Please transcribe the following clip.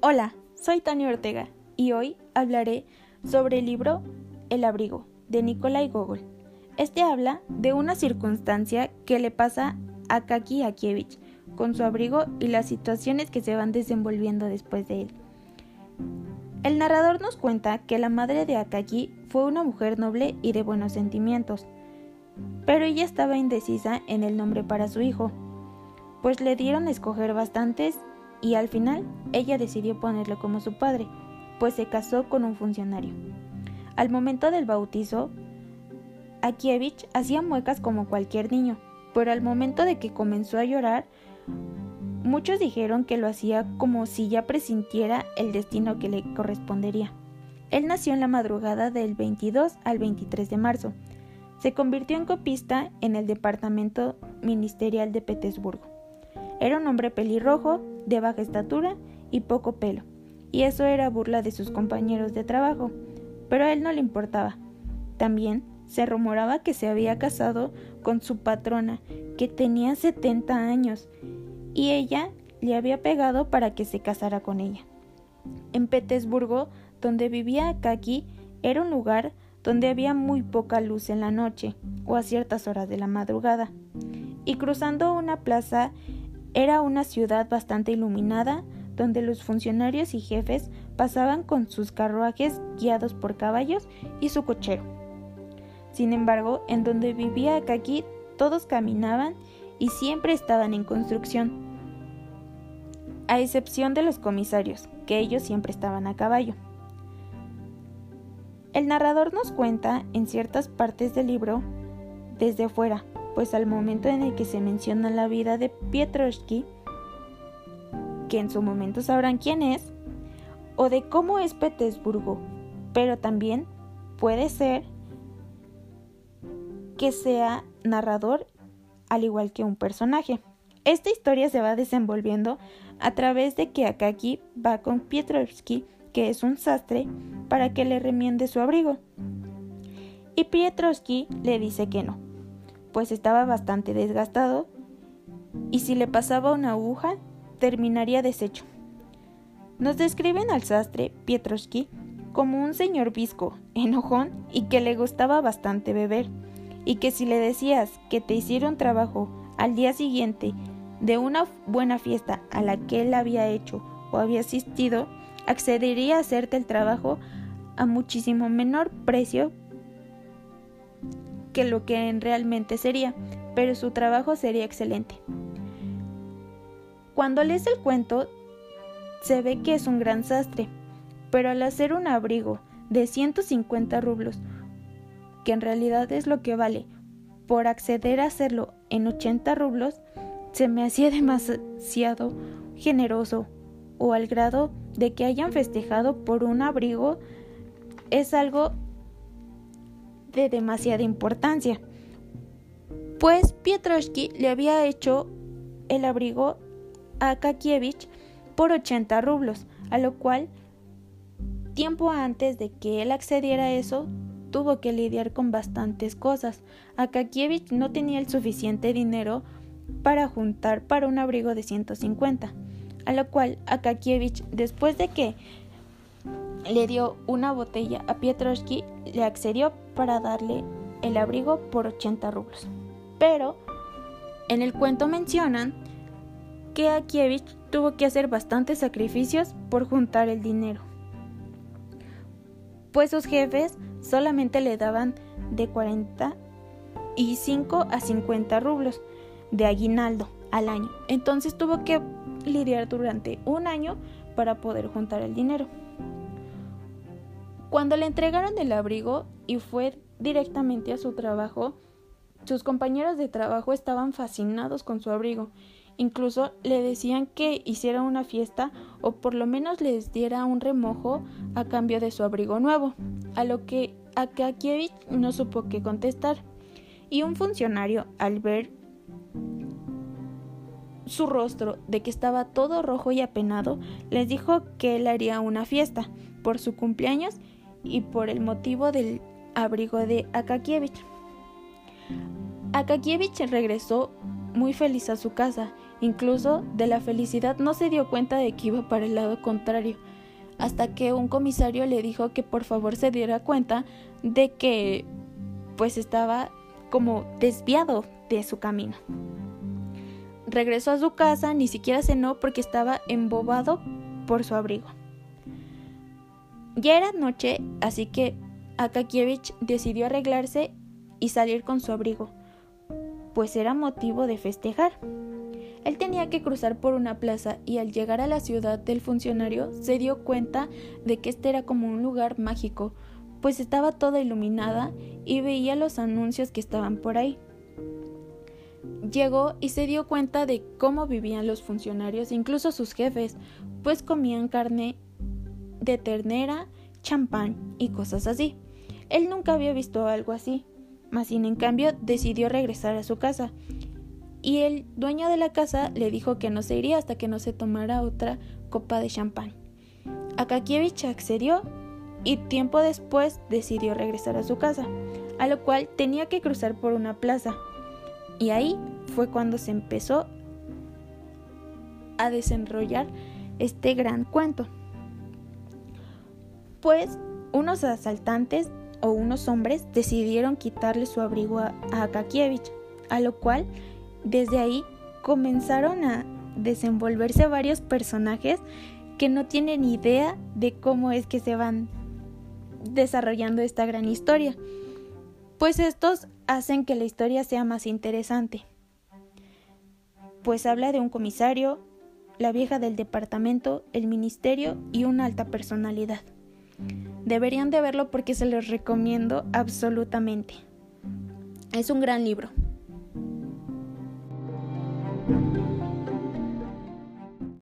Hola, soy Tania Ortega y hoy hablaré sobre el libro El abrigo de Nikolai Gogol. Este habla de una circunstancia que le pasa a Kaki Akievich con su abrigo y las situaciones que se van desenvolviendo después de él. El narrador nos cuenta que la madre de Akaki fue una mujer noble y de buenos sentimientos, pero ella estaba indecisa en el nombre para su hijo, pues le dieron a escoger bastantes y al final ella decidió ponerle como su padre, pues se casó con un funcionario. Al momento del bautizo, Akievich hacía muecas como cualquier niño, pero al momento de que comenzó a llorar, muchos dijeron que lo hacía como si ya presintiera el destino que le correspondería. Él nació en la madrugada del 22 al 23 de marzo. Se convirtió en copista en el departamento ministerial de Petersburgo. Era un hombre pelirrojo, de baja estatura y poco pelo, y eso era burla de sus compañeros de trabajo, pero a él no le importaba. También se rumoraba que se había casado con su patrona, que tenía 70 años, y ella le había pegado para que se casara con ella. En Petersburgo, donde vivía Kaki, era un lugar donde había muy poca luz en la noche o a ciertas horas de la madrugada. Y cruzando una plaza era una ciudad bastante iluminada, donde los funcionarios y jefes pasaban con sus carruajes guiados por caballos y su cochero. Sin embargo, en donde vivía Kaki, todos caminaban y siempre estaban en construcción, a excepción de los comisarios, que ellos siempre estaban a caballo. El narrador nos cuenta en ciertas partes del libro desde fuera, pues al momento en el que se menciona la vida de Pietroshki, que en su momento sabrán quién es, o de cómo es Petersburgo, pero también puede ser que sea narrador al igual que un personaje. Esta historia se va desenvolviendo a través de que Akaki va con Pietrovsky, que es un sastre, para que le remiende su abrigo. Y Pietrovsky le dice que no, pues estaba bastante desgastado y si le pasaba una aguja terminaría deshecho. Nos describen al sastre Pietroski como un señor visco, enojón y que le gustaba bastante beber, y que si le decías que te hiciera un trabajo al día siguiente de una buena fiesta a la que él había hecho o había asistido, accedería a hacerte el trabajo a muchísimo menor precio lo que realmente sería, pero su trabajo sería excelente. Cuando lees el cuento, se ve que es un gran sastre, pero al hacer un abrigo de 150 rublos, que en realidad es lo que vale, por acceder a hacerlo en 80 rublos, se me hacía demasiado generoso, o al grado de que hayan festejado por un abrigo es algo de demasiada importancia, pues Pietroshki le había hecho el abrigo a Kakievich por 80 rublos, a lo cual, tiempo antes de que él accediera a eso, tuvo que lidiar con bastantes cosas. Akakievich no tenía el suficiente dinero para juntar para un abrigo de 150, a lo cual Akakievich, después de que le dio una botella a Pietroshki, le accedió para darle el abrigo por 80 rublos. Pero en el cuento mencionan que Akievich tuvo que hacer bastantes sacrificios por juntar el dinero, pues sus jefes solamente le daban de 45 a 50 rublos de aguinaldo al año. Entonces tuvo que lidiar durante un año para poder juntar el dinero. Cuando le entregaron el abrigo y fue directamente a su trabajo, sus compañeros de trabajo estaban fascinados con su abrigo. Incluso le decían que hiciera una fiesta o por lo menos les diera un remojo a cambio de su abrigo nuevo, a lo que Akakievich no supo qué contestar. Y un funcionario, al ver su rostro de que estaba todo rojo y apenado, les dijo que él haría una fiesta por su cumpleaños y por el motivo del abrigo de Akakievich. Akakievich regresó muy feliz a su casa Incluso de la felicidad no se dio cuenta de que iba para el lado contrario, hasta que un comisario le dijo que por favor se diera cuenta de que pues estaba como desviado de su camino. Regresó a su casa, ni siquiera cenó porque estaba embobado por su abrigo. Ya era noche, así que Akakievich decidió arreglarse y salir con su abrigo, pues era motivo de festejar. Él tenía que cruzar por una plaza y al llegar a la ciudad del funcionario se dio cuenta de que este era como un lugar mágico, pues estaba toda iluminada y veía los anuncios que estaban por ahí. Llegó y se dio cuenta de cómo vivían los funcionarios, incluso sus jefes, pues comían carne de ternera, champán y cosas así. Él nunca había visto algo así, mas sin en cambio decidió regresar a su casa. Y el dueño de la casa le dijo que no se iría hasta que no se tomara otra copa de champán. Akakievich accedió y tiempo después decidió regresar a su casa, a lo cual tenía que cruzar por una plaza. Y ahí fue cuando se empezó a desenrollar este gran cuento. Pues unos asaltantes o unos hombres decidieron quitarle su abrigo a, Akakievich, a lo cual desde ahí comenzaron a desenvolverse varios personajes que no tienen idea de cómo es que se van desarrollando esta gran historia, pues estos hacen que la historia sea más interesante. Pues habla de un comisario, la vieja del departamento, el ministerio y una alta personalidad. Deberían de verlo porque se los recomiendo absolutamente. Es un gran libro.